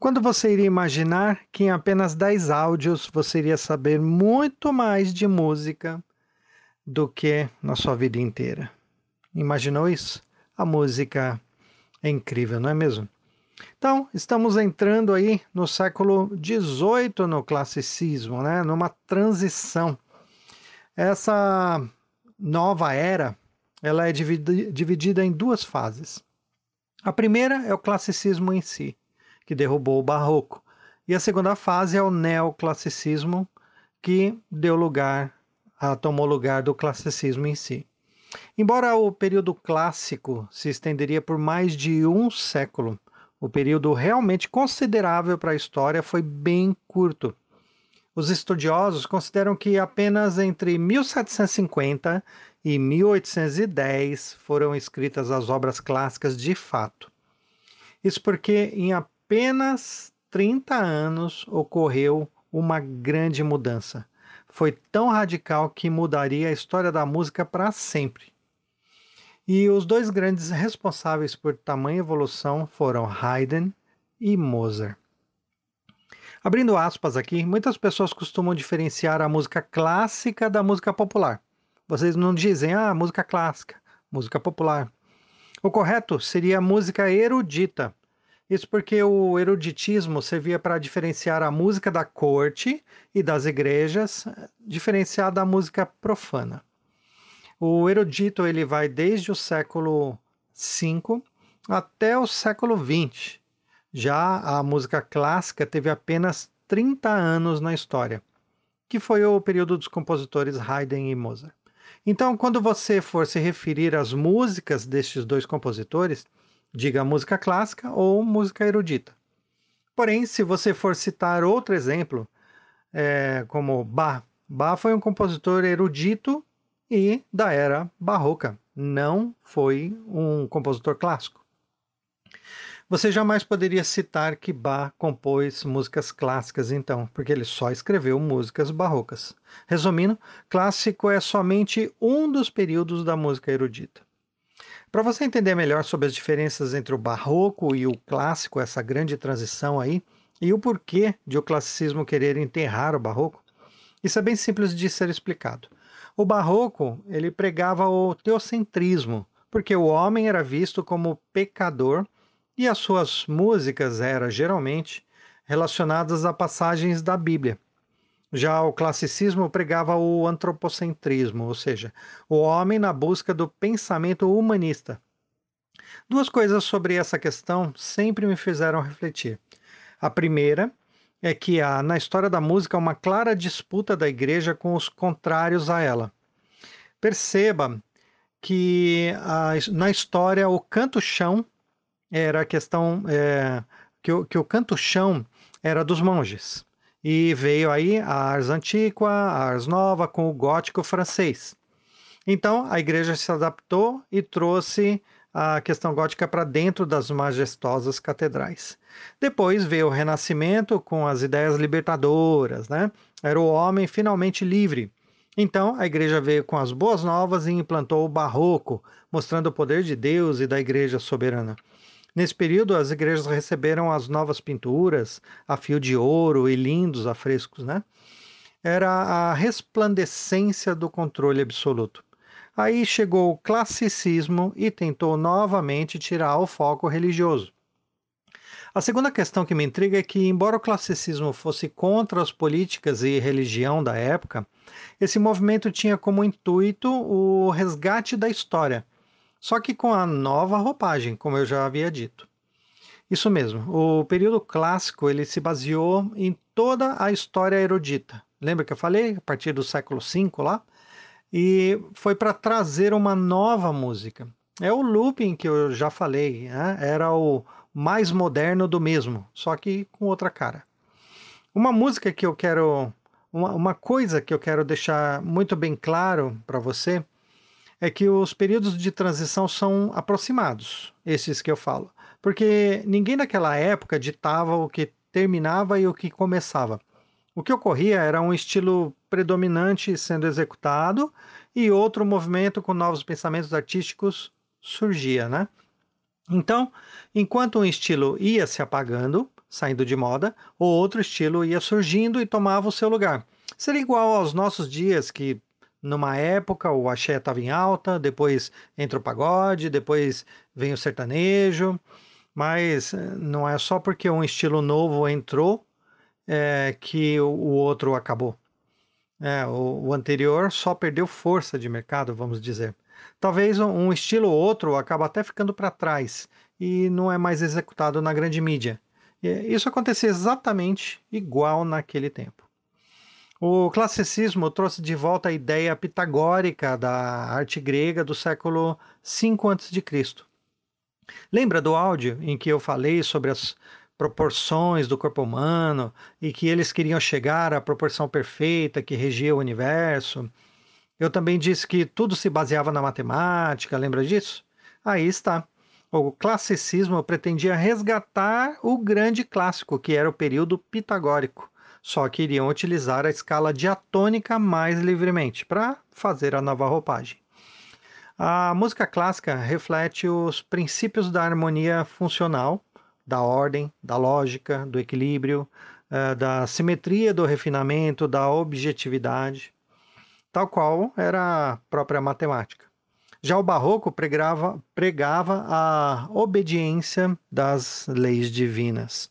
Quando você iria imaginar que em apenas 10 áudios você iria saber muito mais de música do que na sua vida inteira? Imaginou isso? A música é incrível, não é mesmo? Então, estamos entrando aí no século XVIII no classicismo, né? numa transição. Essa nova era ela é dividida em duas fases. A primeira é o classicismo em si, que derrubou o barroco, e a segunda fase é o neoclassicismo, que deu lugar, a, tomou lugar do classicismo em si. Embora o período clássico se estenderia por mais de um século, o período realmente considerável para a história foi bem curto. Os estudiosos consideram que apenas entre 1750 e 1810 foram escritas as obras clássicas de fato. Isso porque em apenas 30 anos ocorreu uma grande mudança. Foi tão radical que mudaria a história da música para sempre. E os dois grandes responsáveis por tamanha evolução foram Haydn e Mozart. Abrindo aspas aqui, muitas pessoas costumam diferenciar a música clássica da música popular. Vocês não dizem, ah, música clássica, música popular. O correto seria música erudita. Isso porque o eruditismo servia para diferenciar a música da corte e das igrejas, diferenciar da música profana. O erudito ele vai desde o século V até o século XX. Já a música clássica teve apenas 30 anos na história, que foi o período dos compositores Haydn e Mozart. Então, quando você for se referir às músicas destes dois compositores, diga música clássica ou música erudita. Porém, se você for citar outro exemplo, é, como Bach, Bach foi um compositor erudito e da era barroca, não foi um compositor clássico. Você jamais poderia citar que Bach compôs músicas clássicas, então, porque ele só escreveu músicas barrocas. Resumindo, clássico é somente um dos períodos da música erudita. Para você entender melhor sobre as diferenças entre o barroco e o clássico, essa grande transição aí, e o porquê de o classicismo querer enterrar o barroco, isso é bem simples de ser explicado. O barroco, ele pregava o teocentrismo, porque o homem era visto como pecador e as suas músicas eram geralmente relacionadas a passagens da Bíblia. Já o classicismo pregava o antropocentrismo, ou seja, o homem na busca do pensamento humanista. Duas coisas sobre essa questão sempre me fizeram refletir. A primeira é que há na história da música uma clara disputa da igreja com os contrários a ela. Perceba que a, na história o canto-chão era a questão é, que, o, que o canto-chão era dos monges. E veio aí a Ars Antiqua, a Ars Nova, com o gótico francês. Então, a igreja se adaptou e trouxe a questão gótica para dentro das majestosas catedrais. Depois veio o Renascimento com as ideias libertadoras, né? Era o homem finalmente livre. Então, a igreja veio com as boas novas e implantou o barroco, mostrando o poder de Deus e da igreja soberana. Nesse período, as igrejas receberam as novas pinturas a fio de ouro e lindos afrescos, né? Era a resplandecência do controle absoluto. Aí chegou o classicismo e tentou novamente tirar o foco religioso. A segunda questão que me intriga é que, embora o classicismo fosse contra as políticas e religião da época, esse movimento tinha como intuito o resgate da história só que com a nova roupagem, como eu já havia dito. Isso mesmo, o período clássico ele se baseou em toda a história erudita. Lembra que eu falei? A partir do século V lá? E foi para trazer uma nova música. É o looping que eu já falei, né? era o mais moderno do mesmo, só que com outra cara. Uma música que eu quero, uma, uma coisa que eu quero deixar muito bem claro para você é que os períodos de transição são aproximados, esses que eu falo, porque ninguém naquela época ditava o que terminava e o que começava. O que ocorria era um estilo predominante sendo executado e outro movimento com novos pensamentos artísticos surgia, né? Então, enquanto um estilo ia se apagando, saindo de moda, o outro estilo ia surgindo e tomava o seu lugar. Seria igual aos nossos dias, que numa época o axé estava em alta, depois entra o pagode, depois vem o sertanejo, mas eh, não é só porque um estilo novo entrou é, que o, outro acabou. É, o, o, anterior só perdeu força de mercado, vamos dizer. Talvez um estilo ou outro acaba até ficando para trás e não é mais executado na grande mídia. Isso acontecia exatamente igual naquele tempo. O classicismo trouxe de volta a ideia pitagórica da arte grega do século V a.C. Lembra do áudio em que eu falei sobre as proporções do corpo humano e que eles queriam chegar à proporção perfeita que regia o universo? Eu também disse que tudo se baseava na matemática, lembra disso? Aí está. O classicismo pretendia resgatar o grande clássico, que era o período pitagórico, só que iriam utilizar a escala diatônica mais livremente para fazer a nova roupagem. A música clássica reflete os princípios da harmonia funcional, da ordem, da lógica, do equilíbrio, eh, da simetria, do refinamento, da objetividade, tal qual era a própria matemática. Já o barroco pregava, pregava a obediência das leis divinas.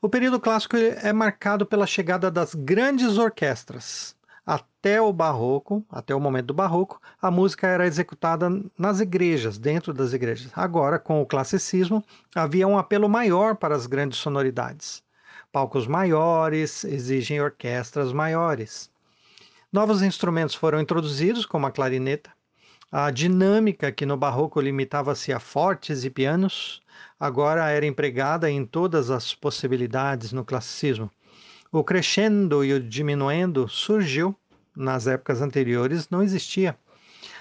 O período clássico é marcado pela chegada das grandes orquestras. Até o barroco, até o momento do barroco, a música era executada nas igrejas, dentro das igrejas. Agora, com o classicismo, havia um apelo maior para as grandes sonoridades. Palcos maiores exigem orquestras maiores. Novos instrumentos foram introduzidos, como a clarineta, a dinâmica, que no barroco limitava-se a fortes e pianos, agora era empregada em todas as possibilidades no classicismo. O crescendo e o diminuendo surgiu nas épocas anteriores, não existia.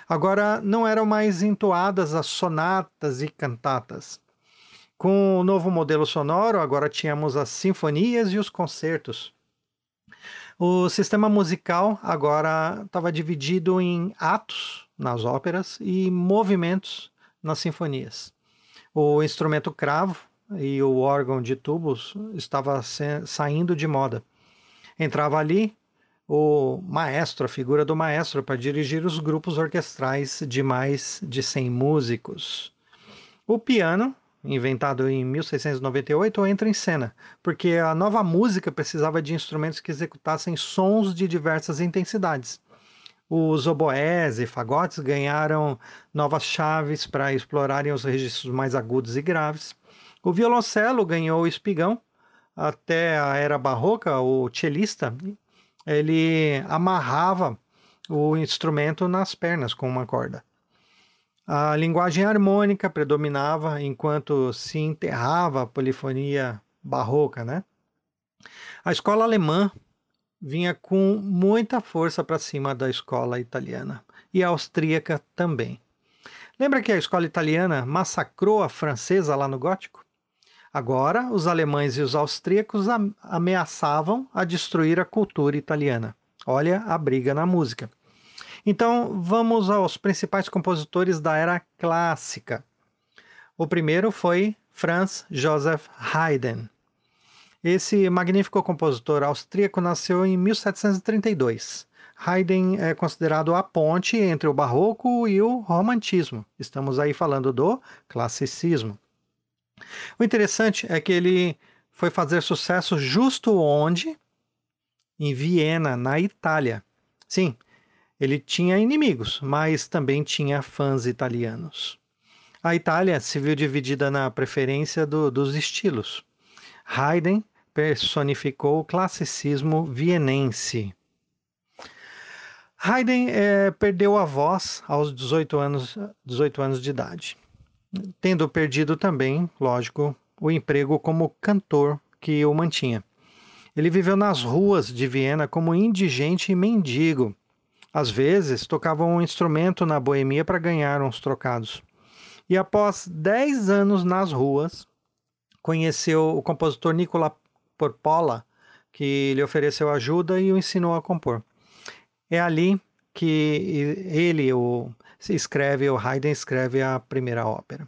Agora não eram mais entoadas as sonatas e cantatas. Com o novo modelo sonoro, agora tínhamos as sinfonias e os concertos. O sistema musical agora estava dividido em atos nas óperas e movimentos nas sinfonias. O instrumento cravo e o órgão de tubos estava saindo de moda. Entrava ali o maestro, a figura do maestro, para dirigir os grupos orquestrais de mais de 100 músicos. O piano, inventado em 1698, entra em cena, porque a nova música precisava de instrumentos que executassem sons de diversas intensidades. Os oboés e fagotes ganharam novas chaves para explorarem os registros mais agudos e graves. O violoncelo ganhou o espigão. Até a era barroca, o cellista ele amarrava o instrumento nas pernas com uma corda. A linguagem harmônica predominava enquanto se enterrava a polifonia barroca, né? A escola alemã vinha com muita força para cima da escola italiana e a austríaca também. Lembra que a escola italiana massacrou a francesa lá no gótico? Agora, os alemães e os austríacos ameaçavam a destruir a cultura italiana. Olha a briga na música. Então, vamos aos principais compositores da era clássica. O primeiro foi Franz Joseph Haydn. Esse magnífico compositor austríaco nasceu em 1732. Haydn é considerado a ponte entre o barroco e o romantismo. Estamos aí falando do classicismo. O interessante é que ele foi fazer sucesso justo onde? Em Viena, na Itália. Sim, ele tinha inimigos, mas também tinha fãs italianos. A Itália se viu dividida na preferência do, dos estilos. Haydn personificou o classicismo vienense. Haydn é, perdeu a voz aos 18 anos, 18 anos de idade, tendo perdido também, lógico, o emprego como cantor que o mantinha. Ele viveu nas ruas de Viena como indigente e mendigo. Às vezes, tocava um instrumento na boemia para ganhar uns trocados. E após 10 anos nas ruas, conheceu o compositor Nicola Porpola, que lhe ofereceu ajuda e o ensinou a compor. É ali que ele o, escreve, o Haydn escreve a primeira ópera.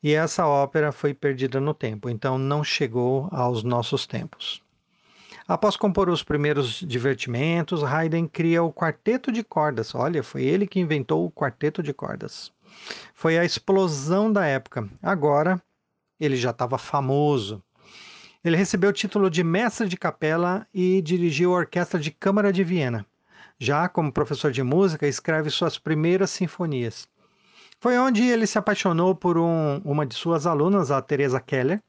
e essa ópera foi perdida no tempo, então não chegou aos nossos tempos. Após compor os primeiros divertimentos, Haydn cria o quarteto de cordas. Olha, foi ele que inventou o quarteto de cordas. Foi a explosão da época. Agora ele já estava famoso. Ele recebeu o título de mestre de capela e dirigiu a Orquestra de Câmara de Viena. Já como professor de música, escreve suas primeiras sinfonias. Foi onde ele se apaixonou por um, uma de suas alunas, a Teresa Keller,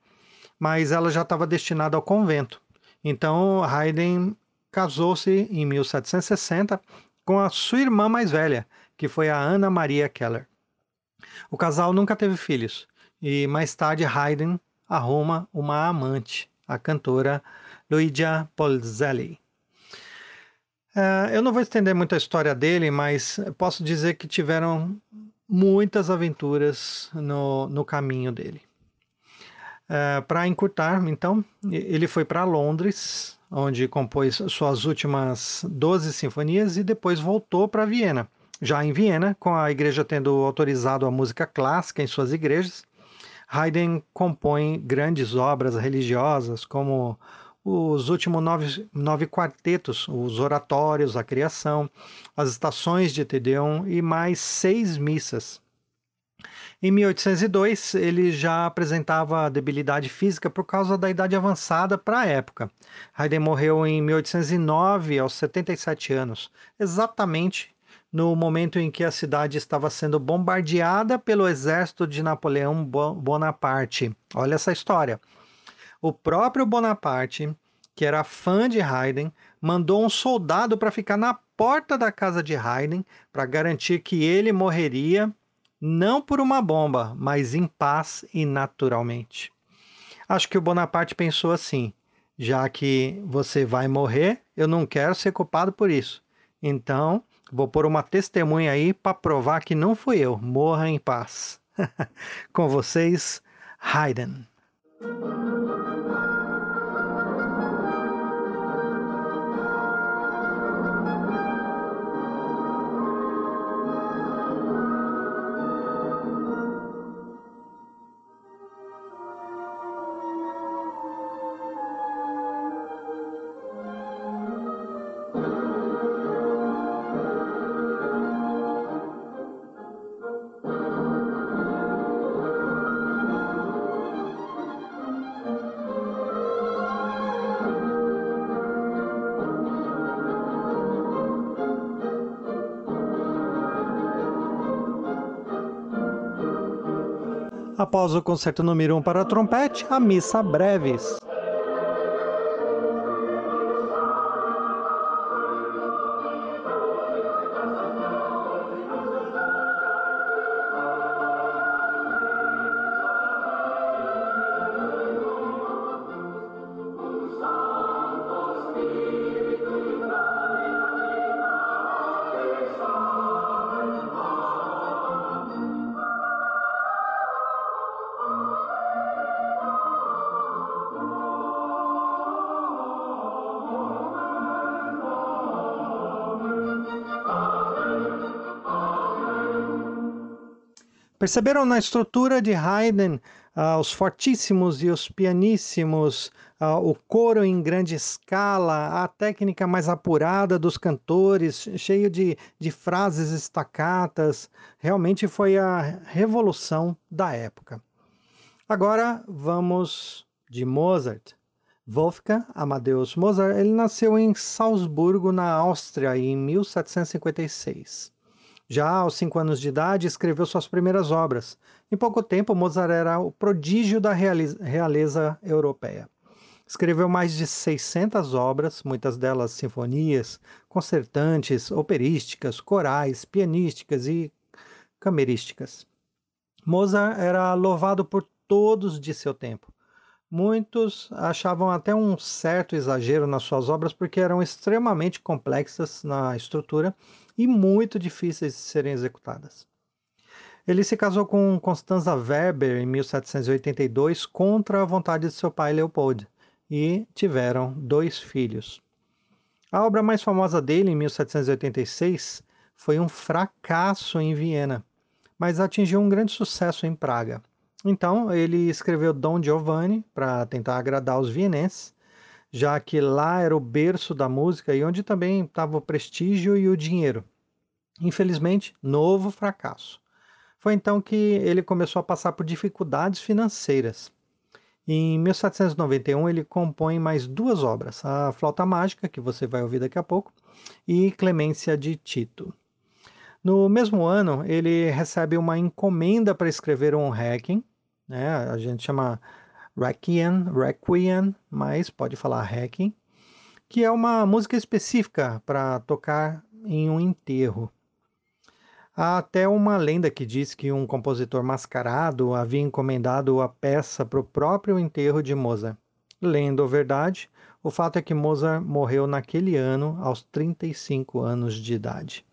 mas ela já estava destinada ao convento. Então Haydn casou-se em 1760 com a sua irmã mais velha, que foi a Ana Maria Keller. O casal nunca teve filhos e mais tarde Haydn arruma uma amante, a cantora Luigia Polzelli. Uh, eu não vou estender muito a história dele, mas posso dizer que tiveram muitas aventuras no, no caminho dele. Uh, para encurtar, então, ele foi para Londres, onde compôs suas últimas 12 sinfonias e depois voltou para Viena. Já em Viena, com a igreja tendo autorizado a música clássica em suas igrejas, Haydn compõe grandes obras religiosas como os últimos nove, nove quartetos, os oratórios, a criação, as estações de Tedeum e mais seis missas. Em 1802, ele já apresentava debilidade física por causa da idade avançada para a época. Haydn morreu em 1809, aos 77 anos, exatamente no momento em que a cidade estava sendo bombardeada pelo exército de Napoleão Bonaparte. Olha essa história. O próprio Bonaparte, que era fã de Haydn, mandou um soldado para ficar na porta da casa de Haydn para garantir que ele morreria não por uma bomba, mas em paz e naturalmente. Acho que o Bonaparte pensou assim: já que você vai morrer, eu não quero ser culpado por isso. Então, vou pôr uma testemunha aí para provar que não fui eu. Morra em paz. Com vocês, Haydn. Após o concerto número 1 um para trompete, a missa breves. Perceberam na estrutura de Haydn uh, os fortíssimos e os pianíssimos, uh, o coro em grande escala, a técnica mais apurada dos cantores, cheio de, de frases estacatas. Realmente foi a revolução da época. Agora vamos de Mozart. Wolfgang Amadeus Mozart, ele nasceu em Salzburgo, na Áustria, em 1756. Já aos cinco anos de idade, escreveu suas primeiras obras. Em pouco tempo, Mozart era o prodígio da realeza europeia. Escreveu mais de 600 obras, muitas delas sinfonias, concertantes, operísticas, corais, pianísticas e camerísticas. Mozart era louvado por todos de seu tempo. Muitos achavam até um certo exagero nas suas obras porque eram extremamente complexas na estrutura e muito difíceis de serem executadas. Ele se casou com Constanza Weber em 1782 contra a vontade de seu pai Leopold e tiveram dois filhos. A obra mais famosa dele, em 1786, foi um fracasso em Viena, mas atingiu um grande sucesso em Praga. Então, ele escreveu Dom Giovanni para tentar agradar os vienenses, já que lá era o berço da música e onde também estava o prestígio e o dinheiro. Infelizmente, novo fracasso. Foi então que ele começou a passar por dificuldades financeiras. Em 1791, ele compõe mais duas obras: A Flauta Mágica, que você vai ouvir daqui a pouco, e Clemência de Tito. No mesmo ano, ele recebe uma encomenda para escrever um Requiem, né? a gente chama Requiem, Requiem, mas pode falar Requiem, que é uma música específica para tocar em um enterro. Há até uma lenda que diz que um compositor mascarado havia encomendado a peça para o próprio enterro de Mozart. Lenda ou verdade, o fato é que Mozart morreu naquele ano, aos 35 anos de idade.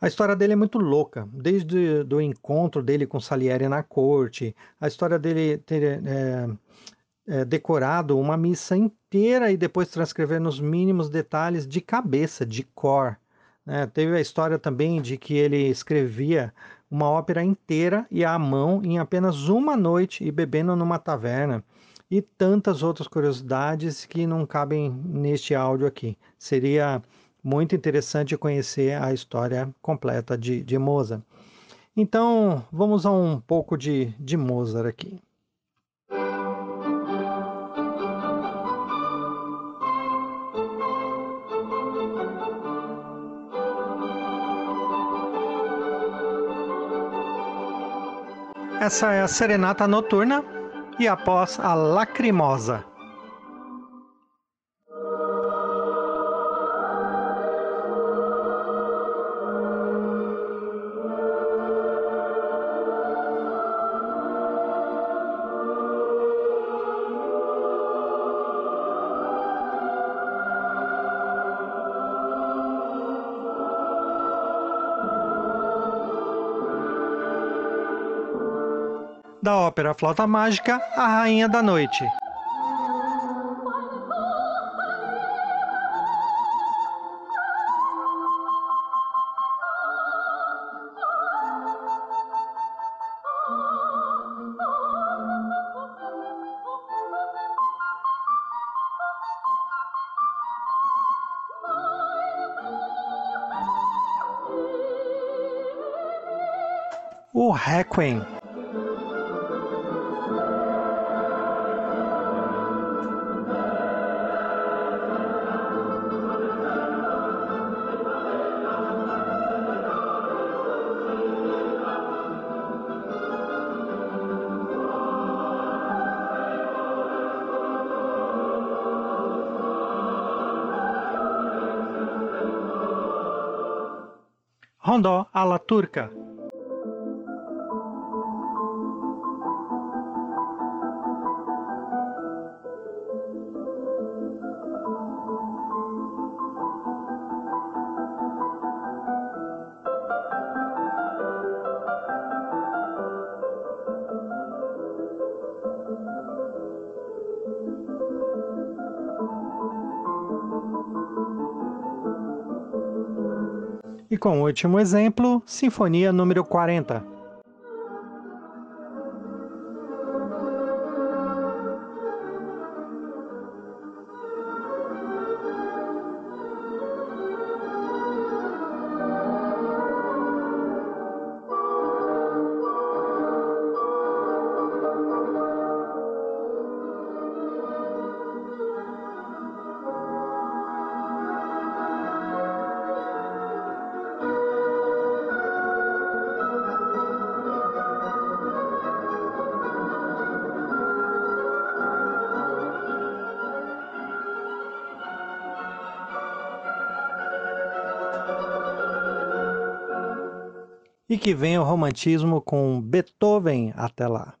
A história dele é muito louca, desde o encontro dele com Salieri na corte, a história dele ter é, é, decorado uma missa inteira e depois transcrever nos mínimos detalhes de cabeça, de cor. Né? Teve a história também de que ele escrevia uma ópera inteira e à mão em apenas uma noite e bebendo numa taverna e tantas outras curiosidades que não cabem neste áudio aqui. Seria muito interessante conhecer a história completa de, de Mozart. Então, vamos a um pouco de, de Mozart aqui. Essa é a Serenata Noturna e após a Lacrimosa. Da ópera Flauta Mágica, A Rainha da Noite. O Requiem Rondó à la turca. E com o último exemplo, Sinfonia número 40. E que venha o romantismo com Beethoven até lá.